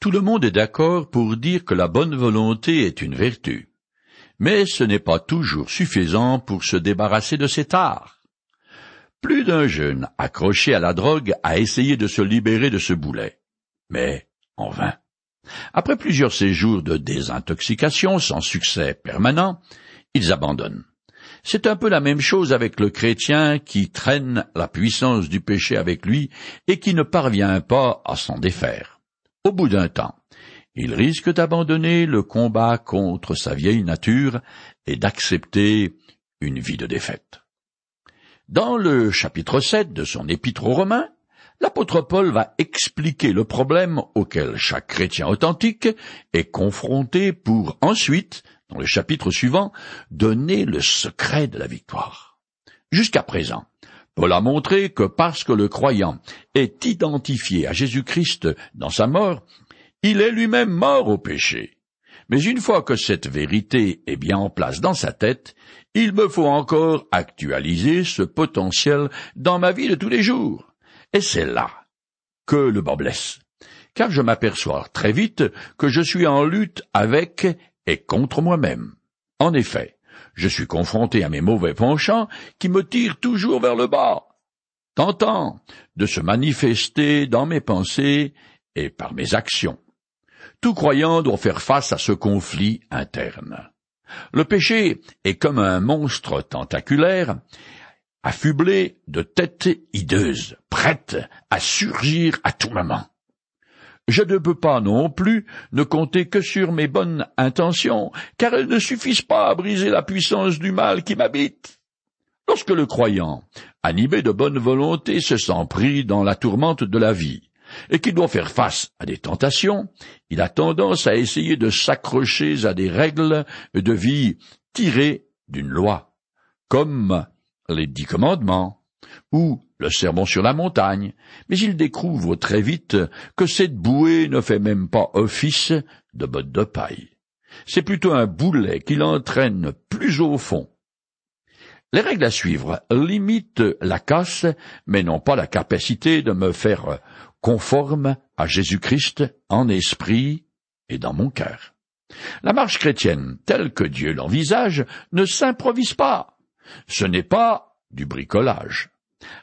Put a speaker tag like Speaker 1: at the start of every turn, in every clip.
Speaker 1: Tout le monde est d'accord pour dire que la bonne volonté est une vertu. Mais ce n'est pas toujours suffisant pour se débarrasser de cet art. Plus d'un jeune accroché à la drogue a essayé de se libérer de ce boulet. Mais en vain. Après plusieurs séjours de désintoxication sans succès permanent, ils abandonnent. C'est un peu la même chose avec le chrétien qui traîne la puissance du péché avec lui et qui ne parvient pas à s'en défaire. Au bout d'un temps, il risque d'abandonner le combat contre sa vieille nature et d'accepter une vie de défaite. Dans le chapitre 7 de son épître aux Romains, l'apôtre Paul va expliquer le problème auquel chaque chrétien authentique est confronté pour ensuite dans le chapitre suivant, donner le secret de la victoire. Jusqu'à présent, Paul a montré que parce que le croyant est identifié à Jésus-Christ dans sa mort, il est lui-même mort au péché. Mais une fois que cette vérité est bien en place dans sa tête, il me faut encore actualiser ce potentiel dans ma vie de tous les jours. Et c'est là que le bas blesse. Car je m'aperçois très vite que je suis en lutte avec et contre moi-même. En effet, je suis confronté à mes mauvais penchants qui me tirent toujours vers le bas, tentant de se manifester dans mes pensées et par mes actions. Tout croyant doit faire face à ce conflit interne. Le péché est comme un monstre tentaculaire, affublé de têtes hideuses, prête à surgir à tout moment je ne peux pas non plus ne compter que sur mes bonnes intentions, car elles ne suffisent pas à briser la puissance du mal qui m'habite. Lorsque le croyant, animé de bonne volonté, se sent pris dans la tourmente de la vie, et qu'il doit faire face à des tentations, il a tendance à essayer de s'accrocher à des règles de vie tirées d'une loi, comme les dix commandements, ou le sermon sur la montagne, mais il découvre très vite que cette bouée ne fait même pas office de botte de paille. C'est plutôt un boulet qui l'entraîne plus au fond. Les règles à suivre limitent la casse, mais n'ont pas la capacité de me faire conforme à Jésus-Christ en esprit et dans mon cœur. La marche chrétienne, telle que Dieu l'envisage, ne s'improvise pas. Ce n'est pas du bricolage.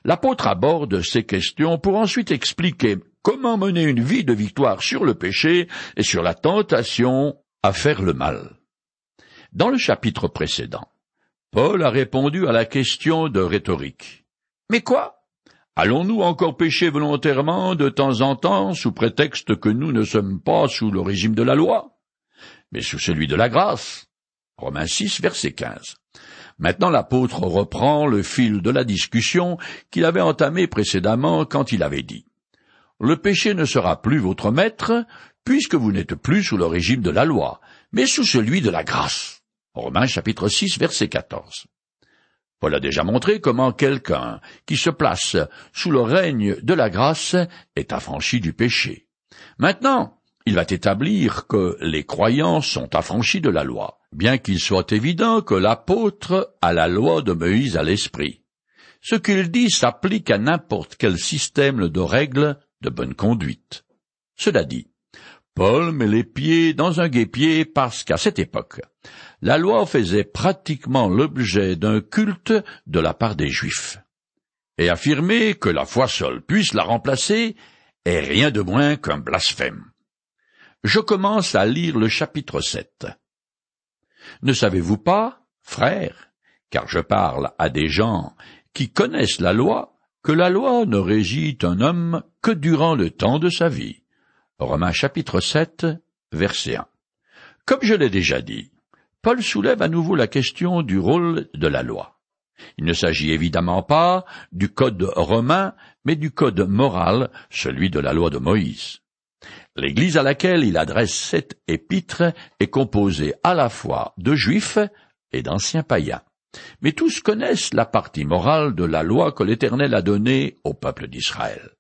Speaker 1: L'apôtre aborde ces questions pour ensuite expliquer comment mener une vie de victoire sur le péché et sur la tentation à faire le mal. Dans le chapitre précédent, Paul a répondu à la question de rhétorique. Mais quoi? Allons-nous encore pécher volontairement de temps en temps sous prétexte que nous ne sommes pas sous le régime de la loi, mais sous celui de la grâce? Romains 6, verset 15. Maintenant l'apôtre reprend le fil de la discussion qu'il avait entamée précédemment quand il avait dit Le péché ne sera plus votre maître, puisque vous n'êtes plus sous le régime de la loi, mais sous celui de la grâce. Romains chapitre 6 verset 14. Paul a déjà montré comment quelqu'un qui se place sous le règne de la grâce est affranchi du péché. Maintenant, il va établir que les croyants sont affranchis de la loi bien qu'il soit évident que l'apôtre a la loi de Moïse à l'esprit. Ce qu'il dit s'applique à n'importe quel système de règles de bonne conduite. Cela dit, Paul met les pieds dans un guépier parce qu'à cette époque, la loi faisait pratiquement l'objet d'un culte de la part des Juifs. Et affirmer que la foi seule puisse la remplacer est rien de moins qu'un blasphème. Je commence à lire le chapitre 7. Ne savez-vous pas, frères, car je parle à des gens qui connaissent la loi, que la loi ne régit un homme que durant le temps de sa vie? Romains chapitre 7, verset 1. Comme je l'ai déjà dit, Paul soulève à nouveau la question du rôle de la loi. Il ne s'agit évidemment pas du code romain, mais du code moral, celui de la loi de Moïse. L'Église à laquelle il adresse cette épître est composée à la fois de juifs et d'anciens païens. Mais tous connaissent la partie morale de la loi que l'Éternel a donnée au peuple d'Israël.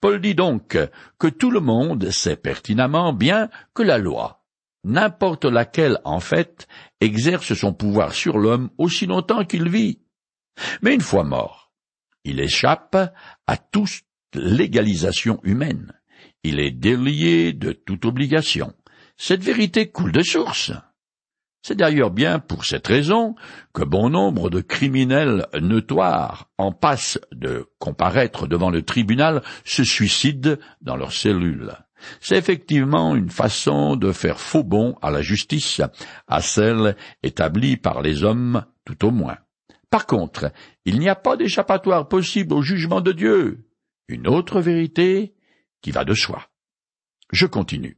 Speaker 1: Paul dit donc que tout le monde sait pertinemment bien que la loi, n'importe laquelle en fait, exerce son pouvoir sur l'homme aussi longtemps qu'il vit. Mais une fois mort, il échappe à toute légalisation humaine il est délié de toute obligation. Cette vérité coule de source. C'est d'ailleurs bien pour cette raison que bon nombre de criminels notoires en passe de comparaître devant le tribunal se suicident dans leurs cellules. C'est effectivement une façon de faire faux bon à la justice, à celle établie par les hommes tout au moins. Par contre, il n'y a pas d'échappatoire possible au jugement de Dieu. Une autre vérité qui va de soi. Je continue.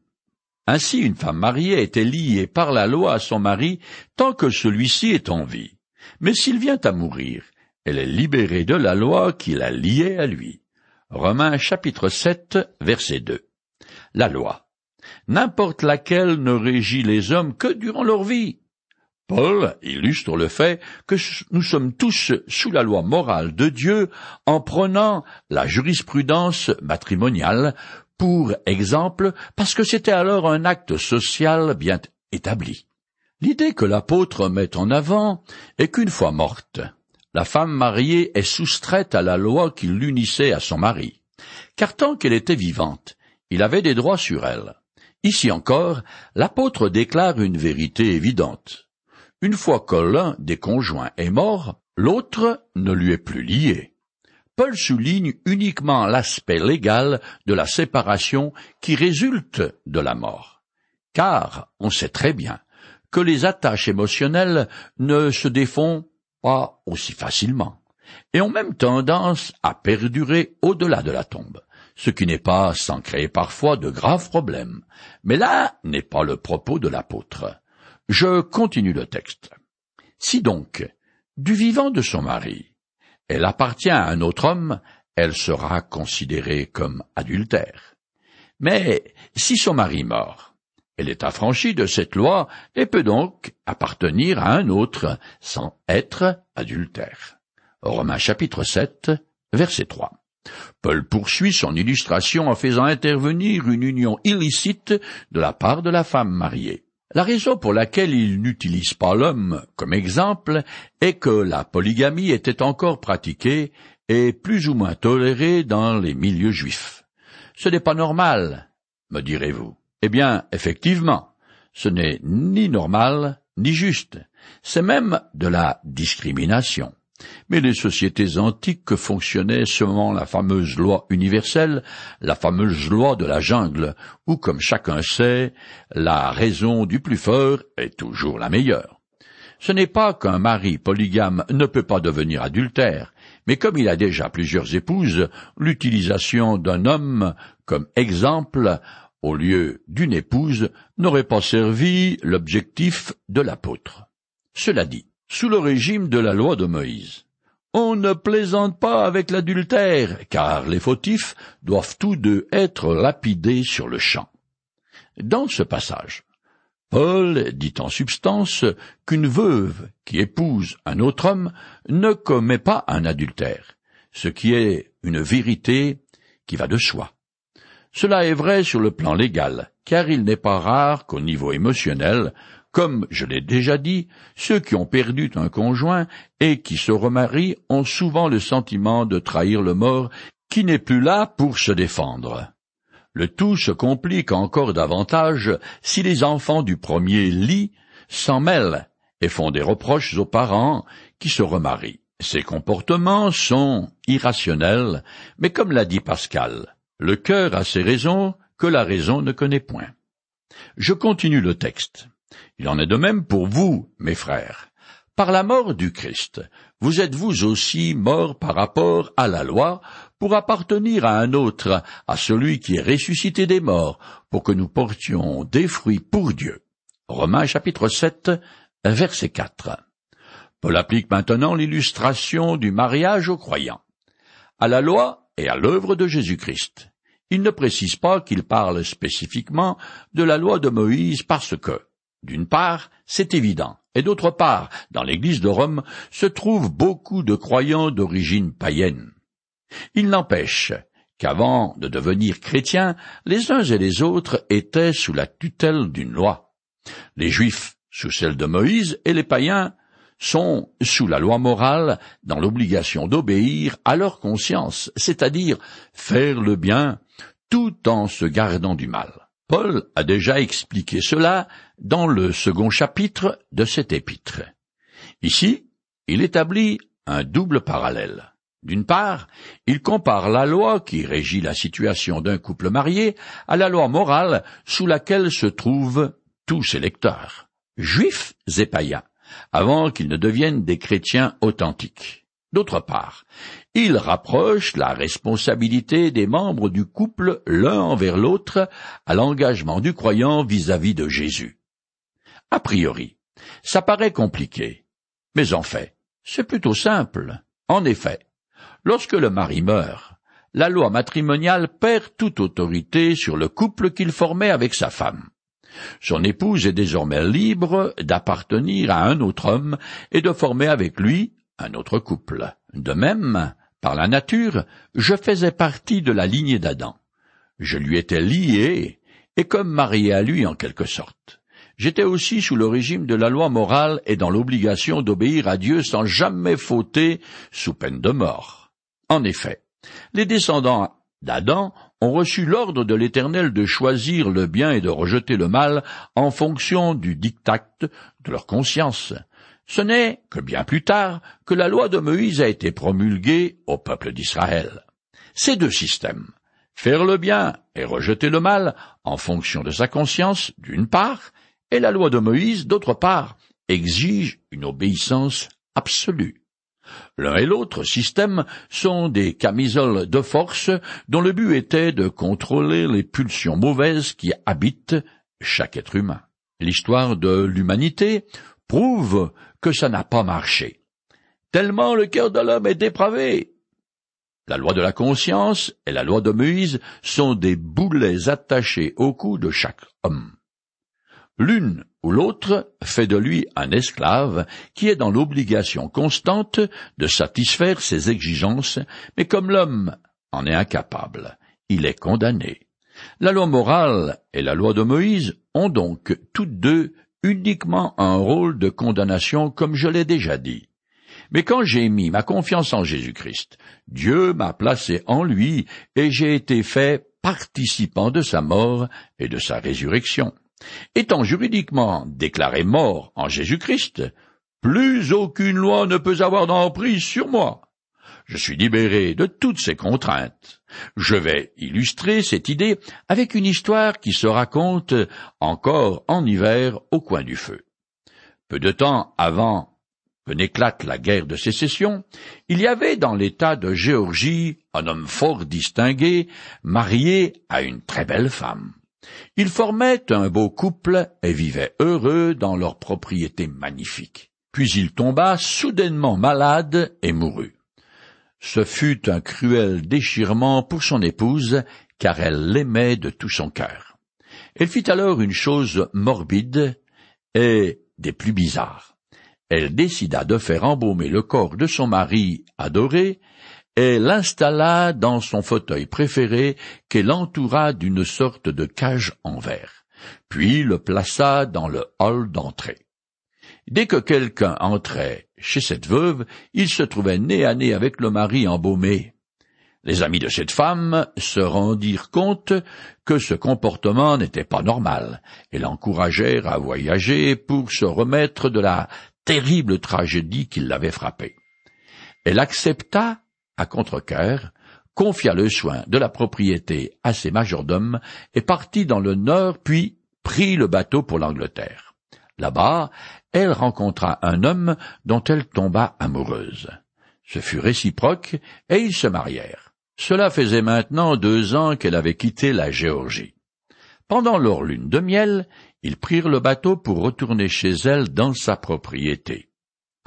Speaker 1: Ainsi une femme mariée était liée par la loi à son mari tant que celui-ci est en vie. Mais s'il vient à mourir, elle est libérée de la loi qui la liait à lui. Romains chapitre 7 verset 2. La loi. N'importe laquelle ne régit les hommes que durant leur vie. Paul illustre le fait que nous sommes tous sous la loi morale de Dieu en prenant la jurisprudence matrimoniale pour exemple parce que c'était alors un acte social bien établi. L'idée que l'apôtre met en avant est qu'une fois morte, la femme mariée est soustraite à la loi qui l'unissait à son mari, car tant qu'elle était vivante, il avait des droits sur elle. Ici encore, l'apôtre déclare une vérité évidente. Une fois que l'un des conjoints est mort, l'autre ne lui est plus lié. Paul souligne uniquement l'aspect légal de la séparation qui résulte de la mort. Car on sait très bien que les attaches émotionnelles ne se défont pas aussi facilement, et ont même tendance à perdurer au-delà de la tombe, ce qui n'est pas sans créer parfois de graves problèmes. Mais là n'est pas le propos de l'apôtre. Je continue le texte. Si donc, du vivant de son mari, elle appartient à un autre homme, elle sera considérée comme adultère. Mais si son mari mort, elle est affranchie de cette loi et peut donc appartenir à un autre sans être adultère. Romains chapitre 7, verset 3. Paul poursuit son illustration en faisant intervenir une union illicite de la part de la femme mariée. La raison pour laquelle il n'utilise pas l'homme comme exemple est que la polygamie était encore pratiquée et plus ou moins tolérée dans les milieux juifs. Ce n'est pas normal, me direz-vous. Eh bien, effectivement, ce n'est ni normal ni juste. C'est même de la discrimination. Mais les sociétés antiques fonctionnaient selon la fameuse loi universelle, la fameuse loi de la jungle, où, comme chacun sait, la raison du plus fort est toujours la meilleure. Ce n'est pas qu'un mari polygame ne peut pas devenir adultère, mais comme il a déjà plusieurs épouses, l'utilisation d'un homme comme exemple au lieu d'une épouse n'aurait pas servi l'objectif de l'apôtre. Cela dit, sous le régime de la loi de Moïse. On ne plaisante pas avec l'adultère, car les fautifs doivent tous deux être lapidés sur le champ. Dans ce passage, Paul dit en substance qu'une veuve qui épouse un autre homme ne commet pas un adultère, ce qui est une vérité qui va de soi. Cela est vrai sur le plan légal, car il n'est pas rare qu'au niveau émotionnel, comme je l'ai déjà dit, ceux qui ont perdu un conjoint et qui se remarient ont souvent le sentiment de trahir le mort qui n'est plus là pour se défendre. Le tout se complique encore davantage si les enfants du premier lit s'en mêlent et font des reproches aux parents qui se remarient. Ces comportements sont irrationnels, mais comme l'a dit Pascal, le cœur a ses raisons que la raison ne connaît point. Je continue le texte. Il en est de même pour vous, mes frères. Par la mort du Christ, vous êtes vous aussi morts par rapport à la loi, pour appartenir à un autre, à celui qui est ressuscité des morts, pour que nous portions des fruits pour Dieu? Romains chapitre 7, verset 4. Paul applique maintenant l'illustration du mariage aux croyants, à la loi et à l'œuvre de Jésus-Christ. Il ne précise pas qu'il parle spécifiquement de la loi de Moïse parce que, d'une part, c'est évident, et d'autre part, dans l'Église de Rome se trouvent beaucoup de croyants d'origine païenne. Il n'empêche qu'avant de devenir chrétiens, les uns et les autres étaient sous la tutelle d'une loi. Les Juifs sous celle de Moïse et les païens sont sous la loi morale dans l'obligation d'obéir à leur conscience, c'est-à-dire faire le bien tout en se gardant du mal. Paul a déjà expliqué cela dans le second chapitre de cet épître. Ici, il établit un double parallèle. D'une part, il compare la loi qui régit la situation d'un couple marié à la loi morale sous laquelle se trouvent tous ses lecteurs, juifs et païens, avant qu'ils ne deviennent des chrétiens authentiques. D'autre part, il rapproche la responsabilité des membres du couple l'un envers l'autre à l'engagement du croyant vis-à-vis de Jésus. A priori, ça paraît compliqué, mais en fait, c'est plutôt simple. En effet, lorsque le mari meurt, la loi matrimoniale perd toute autorité sur le couple qu'il formait avec sa femme. Son épouse est désormais libre d'appartenir à un autre homme et de former avec lui un autre couple. De même, par la nature, je faisais partie de la lignée d'Adam. Je lui étais lié et comme marié à lui en quelque sorte. J'étais aussi sous le régime de la loi morale et dans l'obligation d'obéir à Dieu sans jamais fauter sous peine de mort. En effet, les descendants d'Adam ont reçu l'ordre de l'Éternel de choisir le bien et de rejeter le mal en fonction du diktat de leur conscience. Ce n'est que bien plus tard que la loi de Moïse a été promulguée au peuple d'Israël. Ces deux systèmes, faire le bien et rejeter le mal en fonction de sa conscience, d'une part, et la loi de Moïse, d'autre part, exigent une obéissance absolue. L'un et l'autre système sont des camisoles de force dont le but était de contrôler les pulsions mauvaises qui habitent chaque être humain. L'histoire de l'humanité prouve que ça n'a pas marché. Tellement le cœur de l'homme est dépravé. La loi de la conscience et la loi de Moïse sont des boulets attachés au cou de chaque homme. L'une ou l'autre fait de lui un esclave qui est dans l'obligation constante de satisfaire ses exigences, mais comme l'homme en est incapable, il est condamné. La loi morale et la loi de Moïse ont donc toutes deux uniquement un rôle de condamnation comme je l'ai déjà dit. Mais quand j'ai mis ma confiance en Jésus-Christ, Dieu m'a placé en lui et j'ai été fait participant de sa mort et de sa résurrection. Étant juridiquement déclaré mort en Jésus-Christ, plus aucune loi ne peut avoir d'emprise sur moi. Je suis libéré de toutes ces contraintes. Je vais illustrer cette idée avec une histoire qui se raconte encore en hiver au coin du feu. Peu de temps avant que n'éclate la guerre de sécession, il y avait dans l'État de Géorgie un homme fort distingué, marié à une très belle femme. Ils formaient un beau couple et vivaient heureux dans leur propriété magnifique. Puis il tomba soudainement malade et mourut. Ce fut un cruel déchirement pour son épouse, car elle l'aimait de tout son cœur. Elle fit alors une chose morbide et des plus bizarres. Elle décida de faire embaumer le corps de son mari adoré et l'installa dans son fauteuil préféré qu'elle entoura d'une sorte de cage en verre, puis le plaça dans le hall d'entrée. Dès que quelqu'un entrait chez cette veuve, il se trouvait nez à nez avec le mari embaumé. Les amis de cette femme se rendirent compte que ce comportement n'était pas normal et l'encouragèrent à voyager pour se remettre de la terrible tragédie qui l'avait frappée. Elle accepta à contre-cœur, confia le soin de la propriété à ses majordomes et partit dans le nord puis prit le bateau pour l'Angleterre. Là-bas, elle rencontra un homme dont elle tomba amoureuse. Ce fut réciproque et ils se marièrent. Cela faisait maintenant deux ans qu'elle avait quitté la Géorgie. Pendant leur lune de miel, ils prirent le bateau pour retourner chez elle dans sa propriété.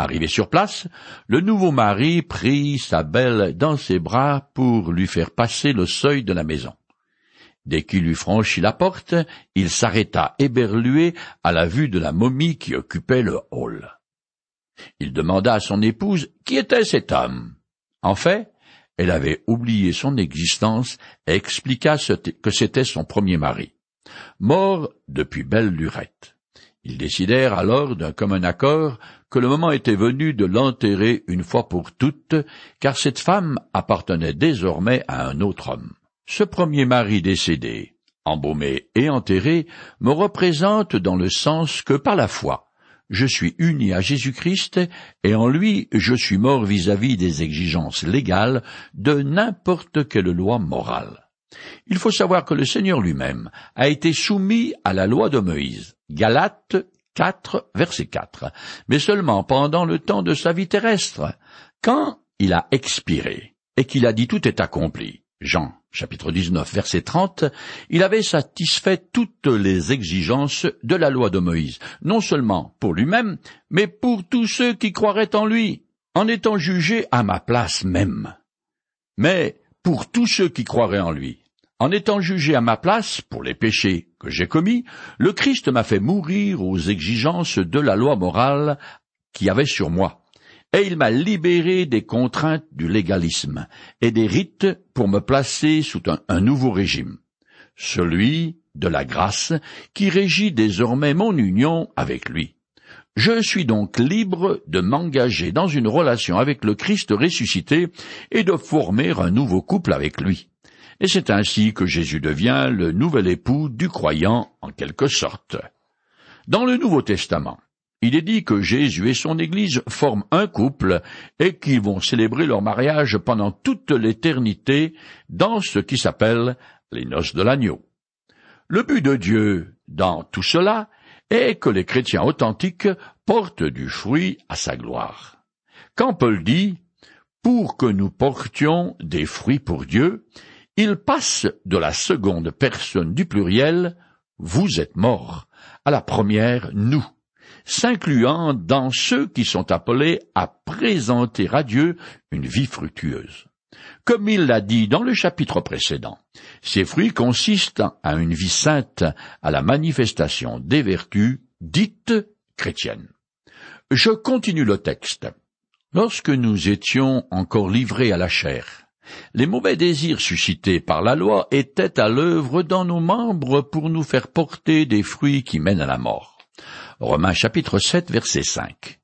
Speaker 1: Arrivé sur place, le nouveau mari prit sa belle dans ses bras pour lui faire passer le seuil de la maison. Dès qu'il eut franchi la porte, il s'arrêta éberlué à la vue de la momie qui occupait le hall. Il demanda à son épouse qui était cet homme. En fait, elle avait oublié son existence et expliqua que c'était son premier mari, mort depuis belle lurette. Ils décidèrent alors d'un commun accord que le moment était venu de l'enterrer une fois pour toutes, car cette femme appartenait désormais à un autre homme. Ce premier mari décédé, embaumé et enterré, me représente dans le sens que par la foi, je suis uni à Jésus-Christ et en lui je suis mort vis-à-vis des exigences légales de n'importe quelle loi morale. Il faut savoir que le Seigneur lui-même a été soumis à la loi de Moïse. Galates 4, verset 4, mais seulement pendant le temps de sa vie terrestre, quand il a expiré et qu'il a dit tout est accompli. Jean chapitre 19 verset 30, il avait satisfait toutes les exigences de la loi de Moïse, non seulement pour lui-même, mais pour tous ceux qui croiraient en lui, en étant jugé à ma place même. Mais pour tous ceux qui croiraient en lui, en étant jugé à ma place pour les péchés que j'ai commis, le Christ m'a fait mourir aux exigences de la loi morale qui avait sur moi, et il m'a libéré des contraintes du légalisme et des rites pour me placer sous un, un nouveau régime, celui de la grâce qui régit désormais mon union avec lui. Je suis donc libre de m'engager dans une relation avec le Christ ressuscité et de former un nouveau couple avec lui et c'est ainsi que Jésus devient le nouvel époux du croyant en quelque sorte. Dans le Nouveau Testament, il est dit que Jésus et son Église forment un couple et qu'ils vont célébrer leur mariage pendant toute l'éternité dans ce qui s'appelle les noces de l'agneau. Le but de Dieu dans tout cela est que les chrétiens authentiques portent du fruit à sa gloire. Quand Paul dit pour que nous portions des fruits pour Dieu, il passe de la seconde personne du pluriel vous êtes morts à la première nous, s'incluant dans ceux qui sont appelés à présenter à Dieu une vie fructueuse. Comme il l'a dit dans le chapitre précédent, ces fruits consistent à une vie sainte, à la manifestation des vertus dites chrétiennes. Je continue le texte. Lorsque nous étions encore livrés à la chair, les mauvais désirs suscités par la loi étaient à l'œuvre dans nos membres pour nous faire porter des fruits qui mènent à la mort. Romains chapitre 7 verset 5.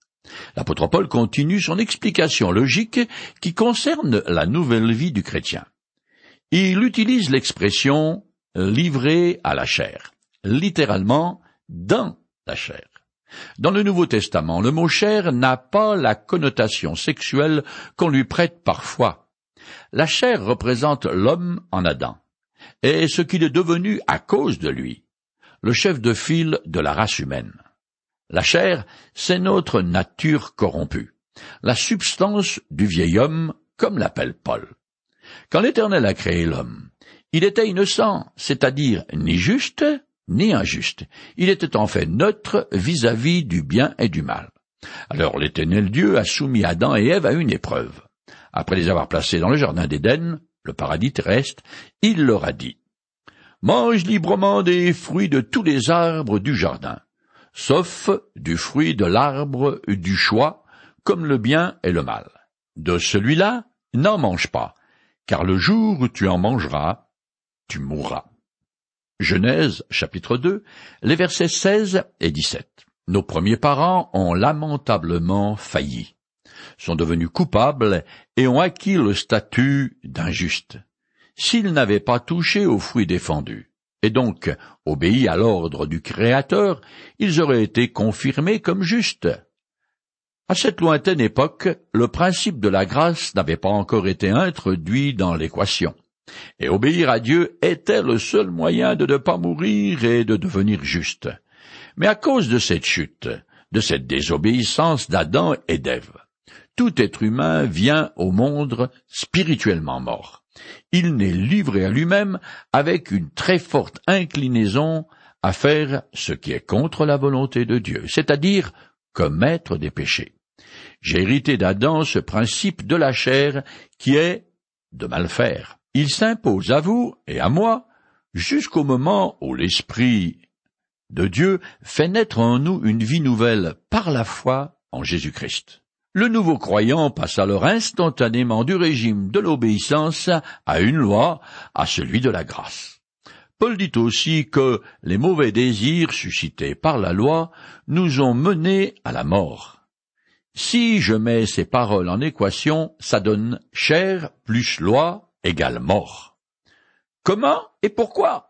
Speaker 1: L'apôtre Paul continue son explication logique qui concerne la nouvelle vie du chrétien. Il utilise l'expression livré à la chair, littéralement dans la chair. Dans le Nouveau Testament, le mot chair n'a pas la connotation sexuelle qu'on lui prête parfois. La chair représente l'homme en Adam, et ce qu'il est devenu à cause de lui, le chef de file de la race humaine. La chair, c'est notre nature corrompue, la substance du vieil homme, comme l'appelle Paul. Quand l'Éternel a créé l'homme, il était innocent, c'est-à-dire ni juste ni injuste. Il était en fait neutre vis-à-vis -vis du bien et du mal. Alors l'Éternel Dieu a soumis Adam et Ève à une épreuve. Après les avoir placés dans le jardin d'Éden, le paradis terrestre, il leur a dit Mange librement des fruits de tous les arbres du jardin, sauf du fruit de l'arbre du choix, comme le bien et le mal. De celui-là, n'en mange pas, car le jour où tu en mangeras, tu mourras. Genèse chapitre 2, les versets 16 et 17. Nos premiers parents ont lamentablement failli sont devenus coupables et ont acquis le statut d'injustes. S'ils n'avaient pas touché aux fruits défendus, et donc obéi à l'ordre du Créateur, ils auraient été confirmés comme justes. À cette lointaine époque, le principe de la grâce n'avait pas encore été introduit dans l'équation, et obéir à Dieu était le seul moyen de ne pas mourir et de devenir juste. Mais à cause de cette chute, de cette désobéissance d'Adam et d'Ève, tout être humain vient au monde spirituellement mort. Il n'est livré à lui-même avec une très forte inclinaison à faire ce qui est contre la volonté de Dieu, c'est-à-dire commettre des péchés. J'ai hérité d'Adam ce principe de la chair qui est de mal faire. Il s'impose à vous et à moi jusqu'au moment où l'Esprit de Dieu fait naître en nous une vie nouvelle par la foi en Jésus-Christ le nouveau croyant passe alors instantanément du régime de l'obéissance à une loi, à celui de la grâce. Paul dit aussi que les mauvais désirs suscités par la loi nous ont menés à la mort. Si je mets ces paroles en équation, ça donne chair plus loi égale mort. Comment et pourquoi?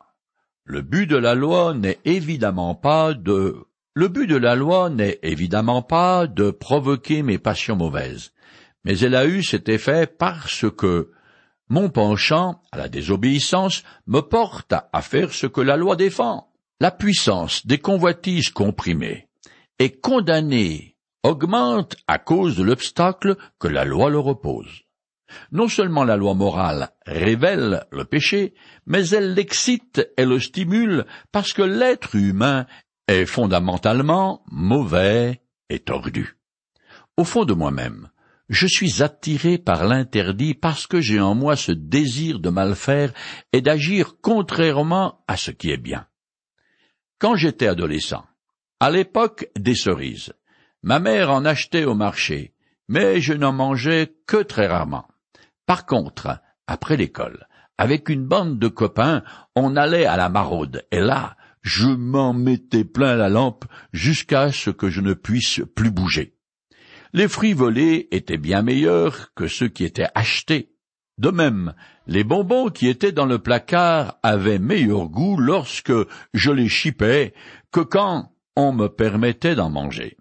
Speaker 1: Le but de la loi n'est évidemment pas de le but de la loi n'est évidemment pas de provoquer mes passions mauvaises, mais elle a eu cet effet parce que mon penchant à la désobéissance me porte à faire ce que la loi défend. La puissance des convoitises comprimées et condamnées augmente à cause de l'obstacle que la loi leur oppose. Non seulement la loi morale révèle le péché, mais elle l'excite et le stimule parce que l'être humain est fondamentalement mauvais et tordu. Au fond de moi-même, je suis attiré par l'interdit parce que j'ai en moi ce désir de mal faire et d'agir contrairement à ce qui est bien. Quand j'étais adolescent, à l'époque des cerises, ma mère en achetait au marché, mais je n'en mangeais que très rarement. Par contre, après l'école, avec une bande de copains, on allait à la maraude, et là, je m'en mettais plein la lampe jusqu'à ce que je ne puisse plus bouger. Les fruits volés étaient bien meilleurs que ceux qui étaient achetés. De même, les bonbons qui étaient dans le placard avaient meilleur goût lorsque je les chipais que quand on me permettait d'en manger.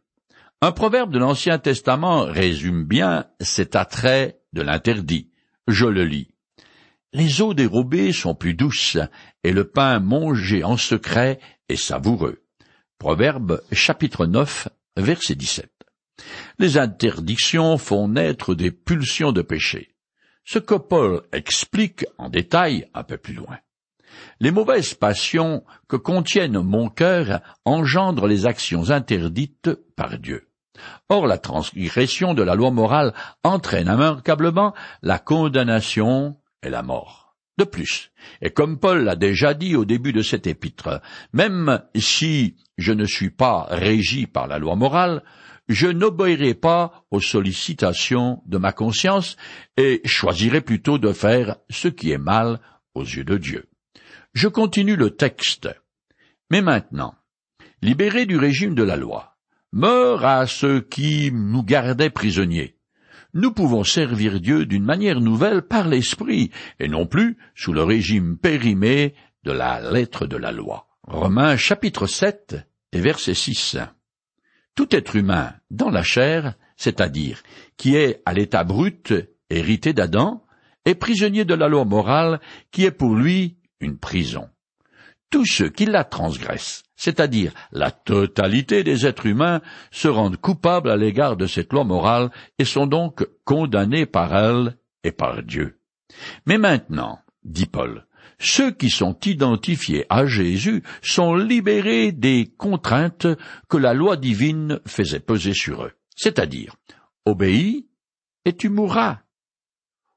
Speaker 1: Un proverbe de l'Ancien Testament résume bien cet attrait de l'interdit. Je le lis. Les eaux dérobées sont plus douces, et le pain mangé en secret est savoureux. Proverbe chapitre 9, verset 17. Les interdictions font naître des pulsions de péché. Ce que Paul explique en détail un peu plus loin. Les mauvaises passions que contiennent mon cœur engendrent les actions interdites par Dieu. Or la transgression de la loi morale entraîne immanquablement la condamnation et la mort. De plus, et comme Paul l'a déjà dit au début de cet épître, même si je ne suis pas régi par la loi morale, je n'obéirai pas aux sollicitations de ma conscience et choisirai plutôt de faire ce qui est mal aux yeux de Dieu. Je continue le texte. Mais maintenant, libéré du régime de la loi, meurt à ceux qui nous gardaient prisonniers. Nous pouvons servir Dieu d'une manière nouvelle par l'Esprit, et non plus sous le régime périmé de la lettre de la loi. Romains chapitre 7 et verset 6 tout être humain dans la chair, c'est-à-dire qui est à l'état brut, hérité d'Adam, est prisonnier de la loi morale qui est pour lui une prison. Tous ceux qui la transgressent, c'est-à-dire la totalité des êtres humains, se rendent coupables à l'égard de cette loi morale et sont donc condamnés par elle et par Dieu. Mais maintenant, dit Paul, ceux qui sont identifiés à Jésus sont libérés des contraintes que la loi divine faisait peser sur eux, c'est-à-dire obéis et tu mourras.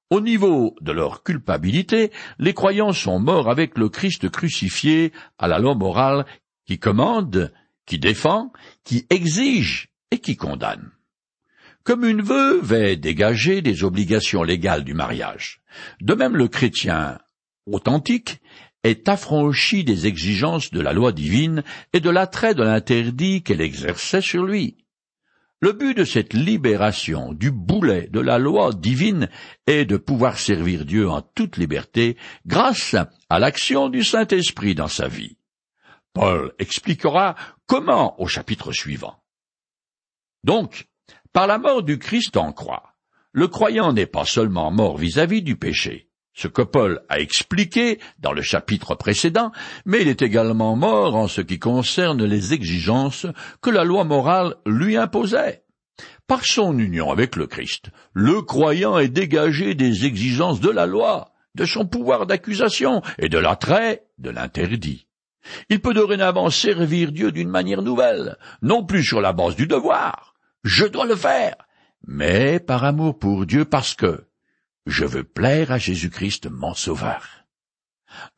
Speaker 1: Au niveau de leur culpabilité, les croyants sont morts avec le Christ crucifié à la loi morale qui commande, qui défend, qui exige et qui condamne. Comme une veuve est dégagée des obligations légales du mariage, de même le chrétien authentique est affranchi des exigences de la loi divine et de l'attrait de l'interdit qu'elle exerçait sur lui. Le but de cette libération du boulet de la loi divine est de pouvoir servir Dieu en toute liberté grâce à l'action du Saint-Esprit dans sa vie. Paul expliquera comment au chapitre suivant. Donc, par la mort du Christ en croix, le croyant n'est pas seulement mort vis-à-vis -vis du péché, ce que Paul a expliqué dans le chapitre précédent, mais il est également mort en ce qui concerne les exigences que la loi morale lui imposait. Par son union avec le Christ, le croyant est dégagé des exigences de la loi, de son pouvoir d'accusation et de l'attrait de l'interdit. Il peut dorénavant servir Dieu d'une manière nouvelle, non plus sur la base du devoir, je dois le faire, mais par amour pour Dieu parce que, je veux plaire à Jésus-Christ mon Sauveur.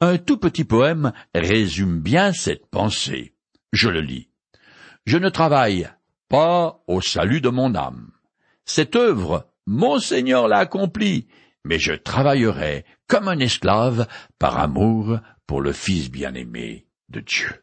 Speaker 1: Un tout petit poème résume bien cette pensée. Je le lis. Je ne travaille pas au salut de mon âme. Cette œuvre, mon Seigneur l'a accomplie, mais je travaillerai comme un esclave par amour pour le Fils bien-aimé de Dieu.